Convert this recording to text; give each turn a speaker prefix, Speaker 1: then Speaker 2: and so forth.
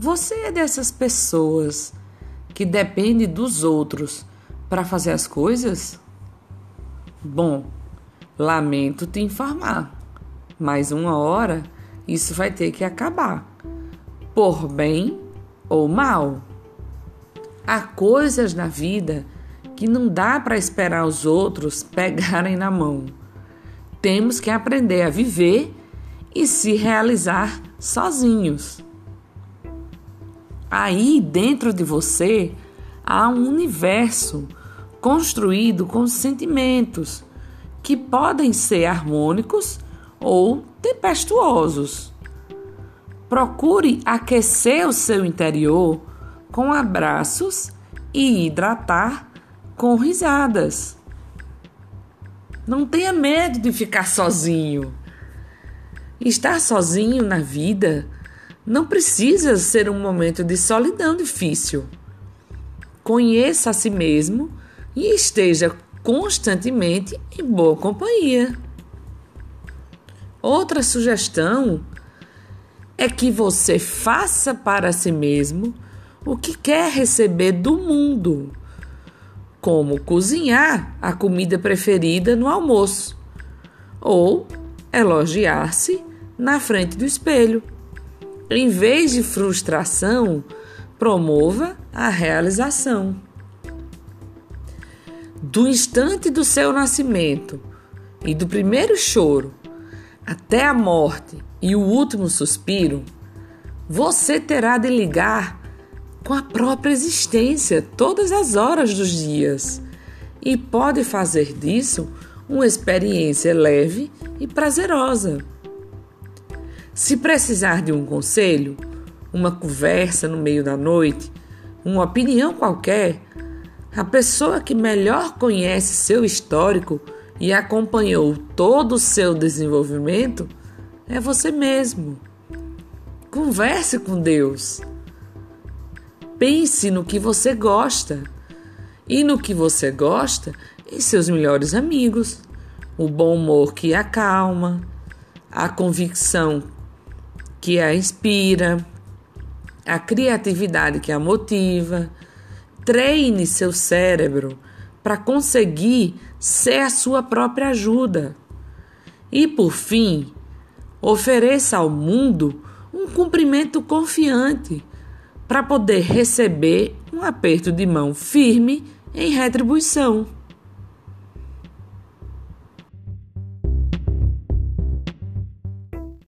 Speaker 1: Você é dessas pessoas que depende dos outros para fazer as coisas? Bom, lamento te informar, mas uma hora isso vai ter que acabar, por bem ou mal. Há coisas na vida que não dá para esperar os outros pegarem na mão. Temos que aprender a viver e se realizar sozinhos. Aí dentro de você há um universo construído com sentimentos que podem ser harmônicos ou tempestuosos. Procure aquecer o seu interior com abraços e hidratar com risadas. Não tenha medo de ficar sozinho. Estar sozinho na vida não precisa ser um momento de solidão difícil. Conheça a si mesmo e esteja constantemente em boa companhia. Outra sugestão é que você faça para si mesmo o que quer receber do mundo, como cozinhar a comida preferida no almoço ou elogiar-se na frente do espelho. Em vez de frustração, promova a realização. Do instante do seu nascimento e do primeiro choro até a morte e o último suspiro, você terá de ligar com a própria existência todas as horas dos dias e pode fazer disso uma experiência leve e prazerosa. Se precisar de um conselho, uma conversa no meio da noite, uma opinião qualquer, a pessoa que melhor conhece seu histórico e acompanhou todo o seu desenvolvimento é você mesmo. Converse com Deus. Pense no que você gosta e no que você gosta em seus melhores amigos. O bom humor que acalma, a convicção que a inspira, a criatividade que a motiva. Treine seu cérebro para conseguir ser a sua própria ajuda. E por fim, ofereça ao mundo um cumprimento confiante para poder receber um aperto de mão firme em retribuição.